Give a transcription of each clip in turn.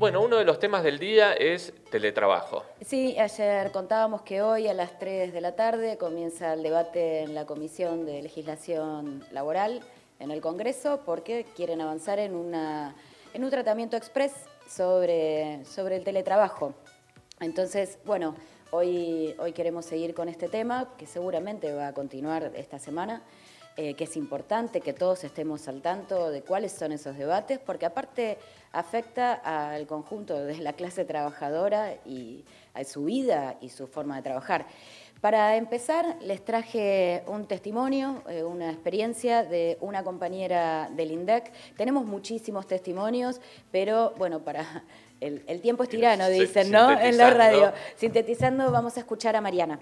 Bueno, uno de los temas del día es teletrabajo. Sí, ayer contábamos que hoy a las 3 de la tarde comienza el debate en la Comisión de Legislación Laboral en el Congreso porque quieren avanzar en, una, en un tratamiento express sobre, sobre el teletrabajo. Entonces, bueno, hoy, hoy queremos seguir con este tema que seguramente va a continuar esta semana. Eh, que es importante que todos estemos al tanto de cuáles son esos debates, porque aparte afecta al conjunto de la clase trabajadora y a su vida y su forma de trabajar. Para empezar, les traje un testimonio, eh, una experiencia de una compañera del INDEC. Tenemos muchísimos testimonios, pero bueno, para el, el tiempo es tirano, dicen, ¿no? En la radio. Sintetizando, vamos a escuchar a Mariana.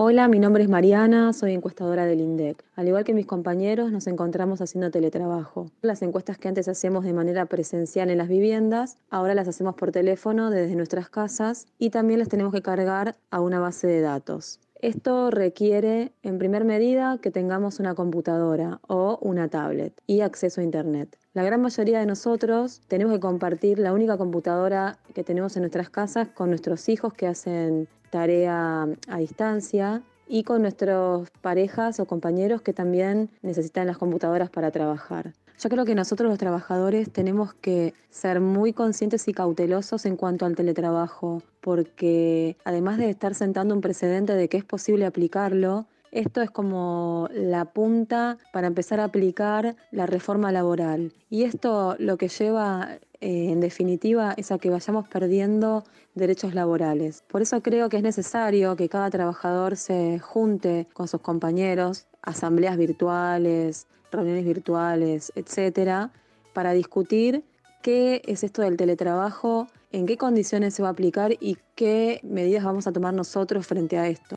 Hola, mi nombre es Mariana, soy encuestadora del INDEC. Al igual que mis compañeros, nos encontramos haciendo teletrabajo. Las encuestas que antes hacíamos de manera presencial en las viviendas, ahora las hacemos por teléfono desde nuestras casas y también las tenemos que cargar a una base de datos. Esto requiere, en primer medida, que tengamos una computadora o una tablet y acceso a Internet. La gran mayoría de nosotros tenemos que compartir la única computadora que tenemos en nuestras casas con nuestros hijos que hacen tarea a distancia y con nuestras parejas o compañeros que también necesitan las computadoras para trabajar. Yo creo que nosotros los trabajadores tenemos que ser muy conscientes y cautelosos en cuanto al teletrabajo, porque además de estar sentando un precedente de que es posible aplicarlo, esto es como la punta para empezar a aplicar la reforma laboral. Y esto lo que lleva, eh, en definitiva, es a que vayamos perdiendo derechos laborales. Por eso creo que es necesario que cada trabajador se junte con sus compañeros, asambleas virtuales, reuniones virtuales, etcétera, para discutir qué es esto del teletrabajo, en qué condiciones se va a aplicar y qué medidas vamos a tomar nosotros frente a esto.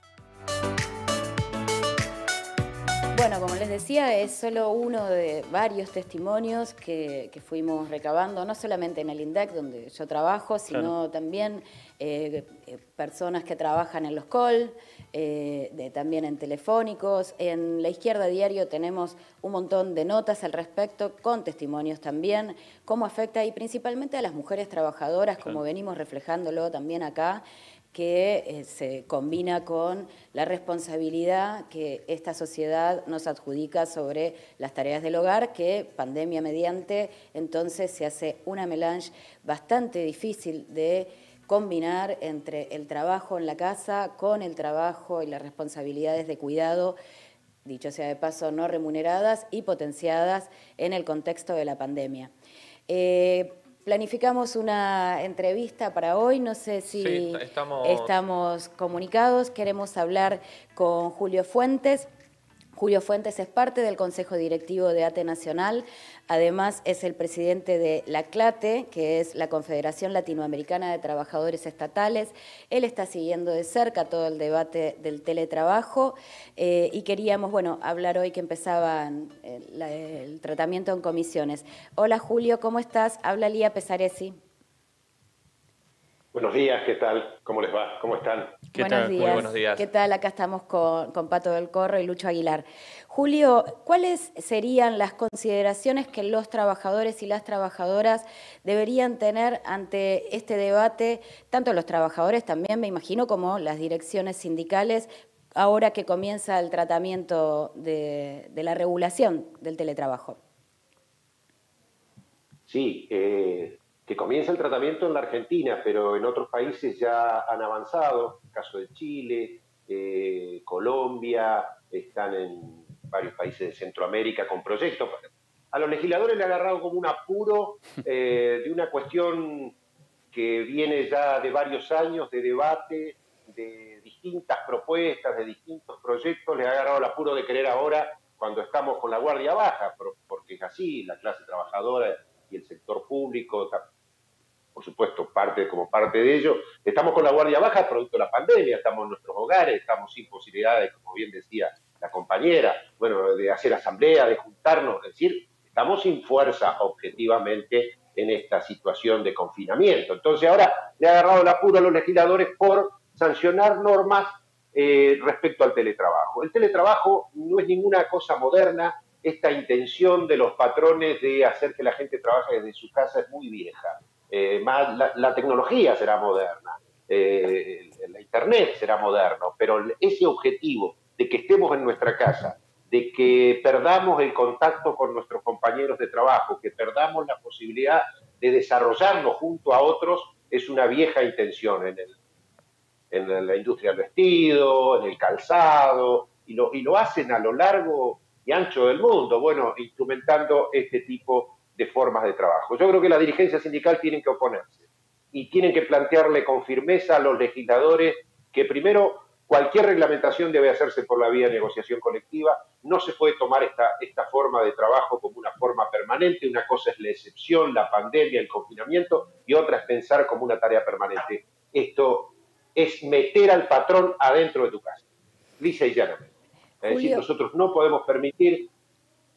Decía, es solo uno de varios testimonios que, fuimos recabando, no solamente en el INDEC, donde yo trabajo, sino también eh, personas que trabajan en los COL, eh, también en telefónicos. En la izquierda diario tenemos un montón de notas al respecto, con testimonios también, cómo afecta y principalmente a las mujeres trabajadoras, como venimos reflejándolo también acá que eh, se combina con la responsabilidad que esta sociedad nos adjudica sobre las tareas del hogar, que pandemia mediante, entonces se hace una melange bastante difícil de combinar entre el trabajo en la casa con el trabajo y las responsabilidades de cuidado, dicho sea de paso, no remuneradas y potenciadas en el contexto de la pandemia. Eh, Planificamos una entrevista para hoy, no sé si estamos... comunicados, queremos hablar con Julio Fuentes. Julio Fuentes es parte del Consejo Directivo de ATE Nacional, además es el presidente de la CLATE, que es la Confederación Latinoamericana de Trabajadores Estatales. Él está siguiendo de cerca todo el debate del teletrabajo eh, y queríamos, bueno, hablar hoy que empezaba el, el, tratamiento en comisiones. Hola Julio, ¿cómo estás? Habla Lía Pesaresi. Buenos días, ¿qué tal? ¿Cómo les va? ¿Cómo están? ¿Qué buenos tal? Días. Muy buenos días. ¿Qué tal? Acá estamos con, con, Pato del Corro y Lucho Aguilar. Julio, ¿cuáles serían las consideraciones que los trabajadores y las trabajadoras deberían tener ante este debate, tanto los trabajadores también, me imagino, como las direcciones sindicales, ahora que comienza el tratamiento de, de la regulación del teletrabajo? Sí, eh, que comienza el tratamiento en la Argentina, pero en otros países ya han avanzado, el caso de Chile, eh, Colombia, están en varios países de Centroamérica con proyectos. A los legisladores le ha agarrado como un apuro eh, de una cuestión que viene ya de varios años de debate, de distintas propuestas, de distintos proyectos, le ha agarrado el apuro de querer ahora, cuando estamos con la guardia baja, porque es así, la clase trabajadora y el sector público por supuesto, parte como parte de ello. Estamos con la guardia baja producto de la pandemia, estamos en nuestros hogares, estamos sin posibilidades, como bien decía la compañera, bueno, de hacer asamblea, de juntarnos, es decir, estamos sin fuerza objetivamente en esta situación de confinamiento. Entonces ahora le ha agarrado el apuro a los legisladores por sancionar normas eh, respecto al teletrabajo. El teletrabajo no es ninguna cosa moderna, esta intención de los patrones de hacer que la gente trabaje desde su casa es muy vieja. Eh, más la, tecnología será moderna, eh, la Internet será moderno, pero ese objetivo de que estemos en nuestra casa, de que perdamos el contacto con nuestros compañeros de trabajo, que perdamos la posibilidad de desarrollarnos junto a otros, es una vieja intención en, el, en la industria del vestido, en el calzado, y lo, y lo hacen a lo largo y ancho del mundo, bueno, instrumentando este tipo de formas de trabajo. Yo creo que la dirigencia sindical tiene que oponerse y tienen que plantearle con firmeza a los legisladores que primero cualquier reglamentación debe hacerse por la vía de negociación colectiva, no se puede tomar esta, esta forma de trabajo como una forma permanente, una cosa es la excepción, la pandemia, el confinamiento, y otra es pensar como una tarea permanente. Esto es meter al patrón adentro de tu casa, lisa y llanamente. Es decir, nosotros no podemos permitir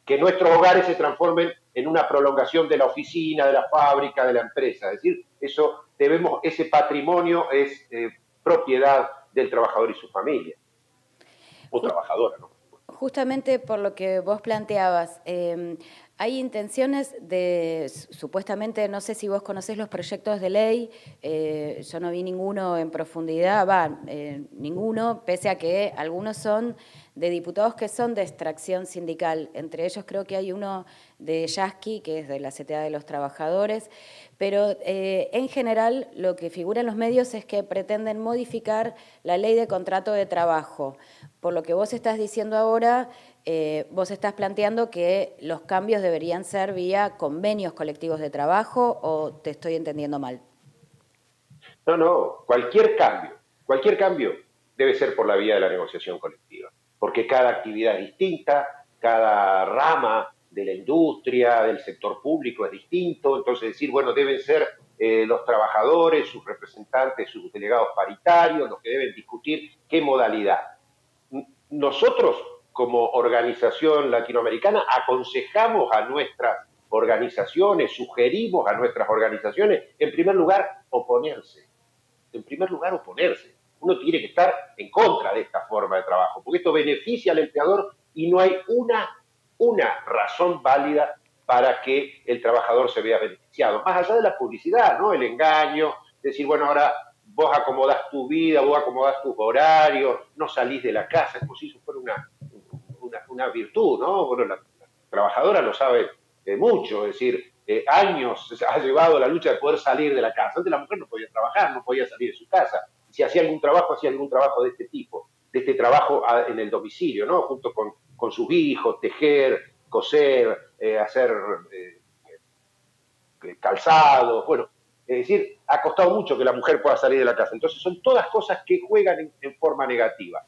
que nuestros hogares se transformen en una prolongación de la oficina, de la fábrica, de la empresa. Es decir, eso debemos, ese patrimonio es eh, propiedad del trabajador y su familia. O trabajadora, ¿no? Justamente por lo que vos planteabas, em, hay intenciones de, supuestamente, no sé si vos conocés los proyectos de ley, eh, yo no vi ninguno en profundidad, va, eh, ninguno, pese a que algunos son de diputados que son de extracción sindical. Entre ellos creo que hay uno de Yasky, que es de la CTA de los Trabajadores, pero eh, en general lo que figura en los medios es que pretenden modificar la ley de contrato de trabajo. Por lo que vos estás diciendo ahora, eh, vos estás planteando que los cambios deberían ser vía convenios colectivos de trabajo o te estoy entendiendo mal. No, no, cualquier cambio, cualquier cambio debe ser por la vía de la negociación colectiva, porque cada actividad es distinta, cada rama de la industria, del sector público es distinto, entonces decir, bueno, deben ser eh, los trabajadores, sus representantes, sus delegados paritarios, los que deben discutir qué modalidad. Nosotros como organización latinoamericana aconsejamos a nuestras organizaciones, sugerimos a nuestras organizaciones, en primer lugar, oponerse. En primer lugar, oponerse. Uno tiene que estar en contra de esta forma de trabajo, porque esto beneficia al empleador y no hay una, una razón válida para que el trabajador se vea beneficiado. Más allá de la publicidad, ¿no? El engaño, decir, bueno, ahora vos acomodás tu vida, vos acomodás tus horarios, no salís de la casa, como si eso fuera una, una, virtud, ¿no? Bueno, la, trabajadora lo sabe eh, mucho, es decir, eh, años ha llevado la lucha de poder salir de la casa. Antes la mujer no podía trabajar, no podía salir de su casa. Si hacía algún trabajo, hacía algún trabajo de este tipo, de este trabajo en el domicilio, ¿no? Junto con, con sus hijos, tejer, coser, eh, hacer calzado, bueno, es decir, ha costado mucho que la mujer pueda salir de la casa. Entonces son todas cosas que juegan en forma negativa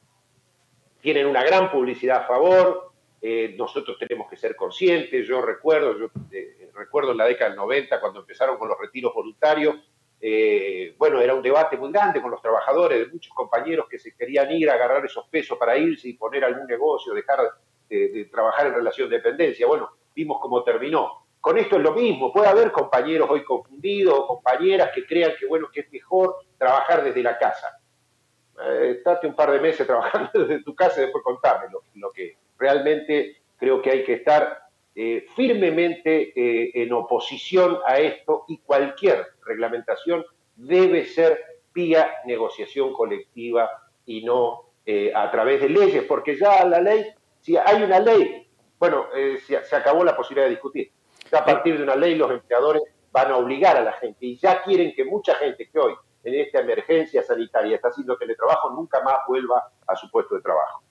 tienen una gran publicidad a favor, eh, nosotros tenemos que ser conscientes, yo recuerdo, yo eh, recuerdo en la década del 90 cuando empezaron con los retiros voluntarios, eh, bueno, era un debate muy grande con los trabajadores, de muchos compañeros que se querían ir a agarrar esos pesos para irse y poner algún negocio, dejar de, trabajar en relación de dependencia. Bueno, vimos cómo terminó. Con esto es lo mismo, puede haber compañeros hoy confundidos o compañeras que crean que bueno, que es mejor trabajar desde la casa eh, estate un par de meses trabajando desde tu casa y después contame lo, que realmente creo que hay que estar eh, firmemente eh, en oposición a esto y cualquier reglamentación debe ser vía negociación colectiva y no a través de leyes, porque ya la ley, si hay una ley, bueno, se, se acabó la posibilidad de discutir. Ya a partir de una ley los empleadores van a obligar a la gente y ya quieren que mucha gente que hoy en esta emergencia sanitaria está haciendo teletrabajo nunca más vuelva a su puesto de trabajo.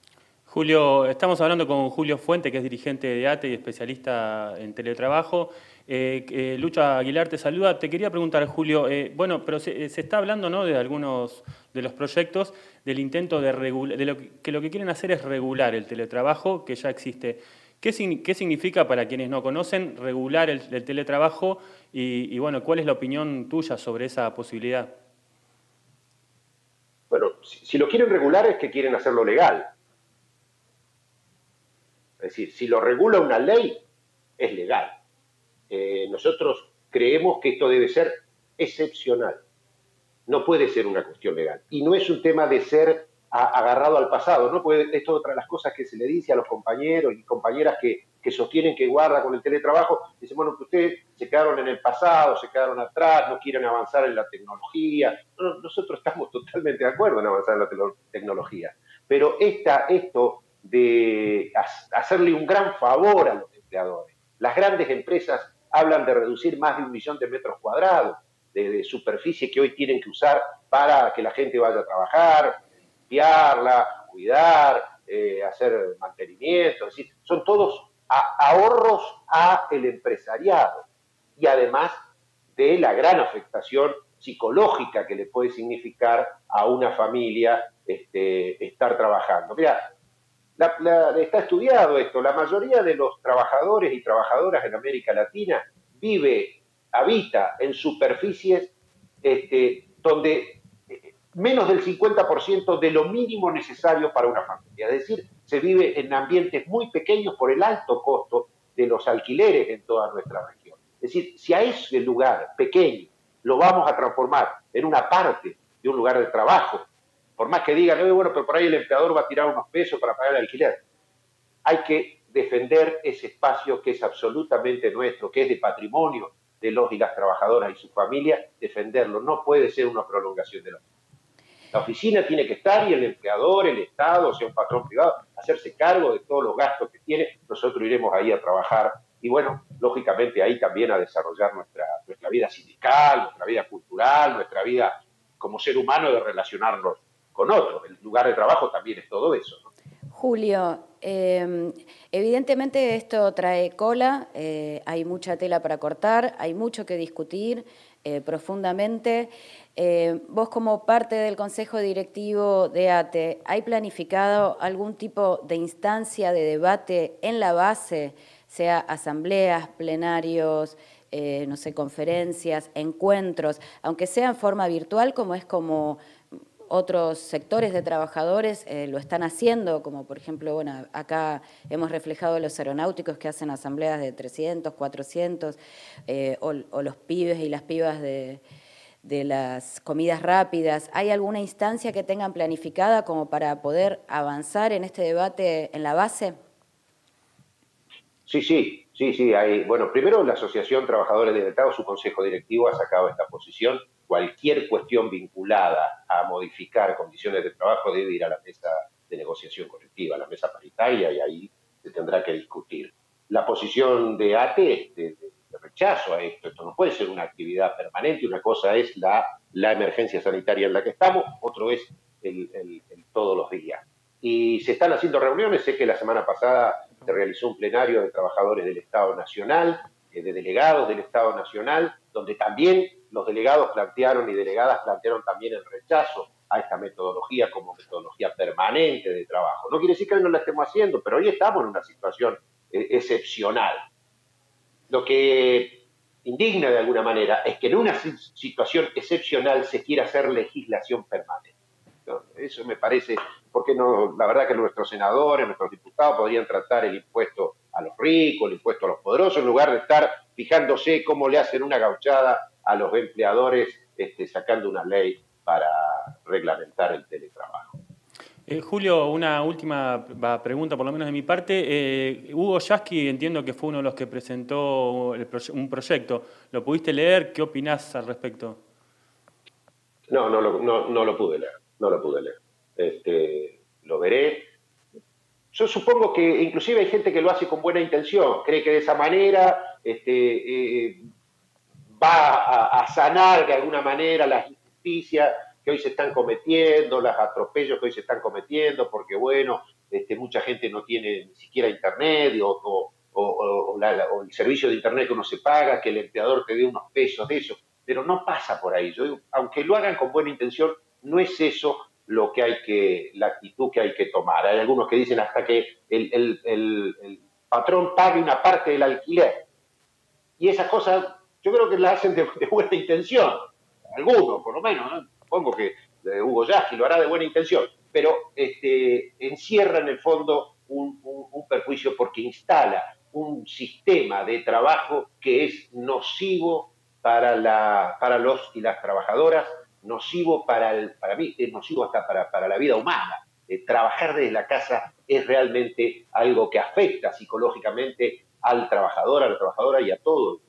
Julio, estamos hablando con Julio Fuente, que es dirigente de ATE y especialista en teletrabajo. Eh, eh, Lucha Aguilar te saluda. Te quería preguntar, Julio, eh, bueno, pero se, está hablando ¿no? de algunos de los proyectos del intento de regular, de lo que, lo que quieren hacer es regular el teletrabajo que ya existe. ¿Qué, significa para quienes no conocen regular el, teletrabajo y, bueno, cuál es la opinión tuya sobre esa posibilidad? Bueno, si, lo quieren regular es que quieren hacerlo legal. Es decir, si lo regula una ley, es legal. Eh, nosotros creemos que esto debe ser excepcional. No puede ser una cuestión legal. Y no es un tema de ser agarrado al pasado. ¿no? Esto es otra de las cosas que se le dice a los compañeros y compañeras que que sostienen que guarda con el teletrabajo, dicen, bueno, que ustedes se quedaron en el pasado, se quedaron atrás, no quieren avanzar en la tecnología. nosotros estamos totalmente de acuerdo en avanzar en la tecnología, pero esta, esto de hacerle un gran favor a los empleadores. Las grandes empresas hablan de reducir más de un millón de metros cuadrados de, superficie que hoy tienen que usar para que la gente vaya a trabajar, limpiarla, cuidar, eh, hacer mantenimiento, es decir, son todos ahorros a el empresariado y además de la gran afectación psicológica que le puede significar a una familia este, estar trabajando. Está estudiado esto, la mayoría de los trabajadores y trabajadoras en América Latina vive, habita en superficies este, donde eh, menos del 50% de lo mínimo necesario para una familia. Es decir, se vive en ambientes muy pequeños por el alto costo de los alquileres en toda nuestra región. Es decir, si a ese lugar pequeño lo vamos a transformar en una parte de un lugar de trabajo, por más que digan, bueno, pero por ahí el empleador va a tirar unos pesos para pagar el alquiler. Hay que defender ese espacio que es absolutamente nuestro, que es de patrimonio de los y las trabajadoras y su familia, defenderlo. No puede ser una prolongación de la La oficina tiene que estar y el empleador, el Estado, o sea, un patrón privado, hacerse cargo de todos los gastos que tiene. Nosotros iremos ahí a trabajar y, bueno, lógicamente ahí también a desarrollar nuestra, nuestra vida sindical, nuestra vida cultural, nuestra vida como ser humano de relacionarnos con otro. El lugar de trabajo también es todo eso. Julio, em, evidentemente esto trae cola, eh, hay mucha tela para cortar, hay mucho que discutir eh, profundamente. Eh, vos como parte del Consejo Directivo de ATE, ¿hay planificado algún tipo de instancia de debate en la base, sea asambleas, plenarios, no sé, conferencias, encuentros, aunque sea en forma virtual, como es como otros sectores de trabajadores eh, lo están haciendo, como por ejemplo, bueno, acá hemos reflejado los aeronáuticos que hacen asambleas de 300, 400, eh, o, los pibes y las pibas de, de las comidas rápidas. ¿Hay alguna instancia que tengan planificada como para poder avanzar en este debate en la base? Sí, sí, sí, sí. Hay, bueno, primero la Asociación Trabajadores del Estado, su consejo directivo ha sacado esta posición cualquier cuestión vinculada a modificar condiciones de trabajo debe ir a la mesa de negociación colectiva, a la mesa paritaria, y ahí se tendrá que discutir. La posición de ATE es de, rechazo a esto. Esto no puede ser una actividad permanente. Una cosa es la, la emergencia sanitaria en la que estamos, otro es el, todos los días. Y se están haciendo reuniones. Sé que la semana pasada se realizó un plenario de trabajadores del Estado Nacional, eh, de delegados del Estado Nacional, donde también los delegados plantearon y delegadas plantearon también el rechazo a esta metodología como metodología permanente de trabajo. No quiere decir que hoy no la estemos haciendo, pero hoy estamos en una situación eh, excepcional. Lo que indigna de alguna manera es que en una situación excepcional se quiera hacer legislación permanente. Eso me parece, porque no, la verdad que nuestros senadores, nuestros diputados podrían tratar el impuesto a los ricos, el impuesto a los poderosos, en lugar de estar fijándose cómo le hacen una gauchada a los empleadores este, sacando una ley para reglamentar el teletrabajo. Eh, Julio, una última pregunta, por lo menos de mi parte. Eh, Hugo Yasky, entiendo que fue uno de los que presentó un proyecto. ¿Lo pudiste leer? ¿Qué opinás al respecto? No, no, no, lo pude leer. No lo pude leer. Este, lo veré. Yo supongo que inclusive hay gente que lo hace con buena intención. Cree que de esa manera este, eh, va a, sanar de alguna manera las injusticias que hoy se están cometiendo, los atropellos que hoy se están cometiendo, porque bueno, este, mucha gente no tiene ni siquiera internet o, el servicio de internet que uno se paga, que el empleador te dé unos pesos de eso, pero no pasa por ahí. Aunque lo hagan con buena intención, no es eso lo que hay que, la actitud que hay que tomar. Hay algunos que dicen hasta que el, el patrón pague una parte del alquiler. Y esas cosas yo creo que la hacen de, buena intención, algunos por lo menos, ¿no? supongo que eh, Hugo Yasky lo hará de buena intención, pero este, encierra en el fondo un, perjuicio porque instala un sistema de trabajo que es nocivo para, la, para los y las trabajadoras, nocivo para, el, para mí, es nocivo hasta para, para la vida humana. eh, trabajar desde la casa es realmente algo que afecta psicológicamente al trabajador, a la trabajadora y a todo.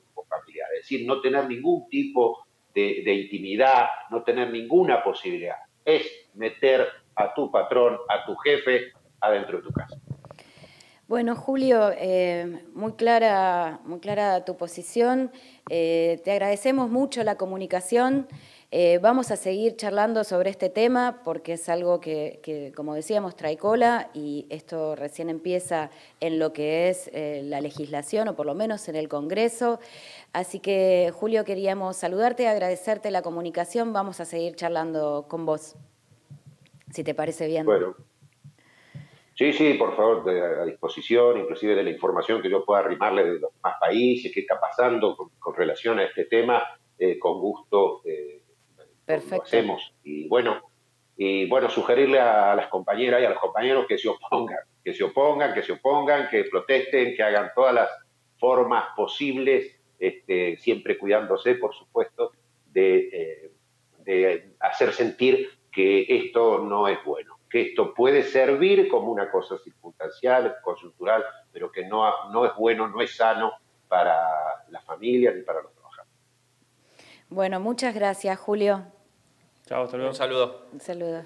Es decir, no tener ningún tipo de, intimidad, no tener ninguna posibilidad. Es meter a tu patrón, a tu jefe, adentro de tu casa. Bueno, Julio, eh, muy, clara, muy clara tu posición. Eh, te agradecemos mucho la comunicación. Eh, vamos a seguir charlando sobre este tema porque es algo que, como decíamos, trae cola y esto recién empieza en lo que es la legislación o por lo menos en el Congreso. Así que, Julio, queríamos saludarte, agradecerte la comunicación. Vamos a seguir charlando con vos, si te parece bien. Bueno. Sí, sí, por favor, a disposición, inclusive de la información que yo pueda arrimarle de los demás países, qué está pasando con, relación a este tema, eh, con gusto lo hacemos. Y bueno, y bueno, sugerirle a las compañeras y a los compañeros que se opongan, que se opongan, que se opongan, que protesten, que hagan todas las formas posibles, este, siempre cuidándose, por supuesto, de, eh, de hacer sentir que esto no es bueno que esto puede servir como una cosa circunstancial, consultural, pero que no, no es bueno, no es sano para la familia ni para los trabajadores. Bueno, muchas gracias, Julio. Chao, hasta luego. Un saludo. Un saludo.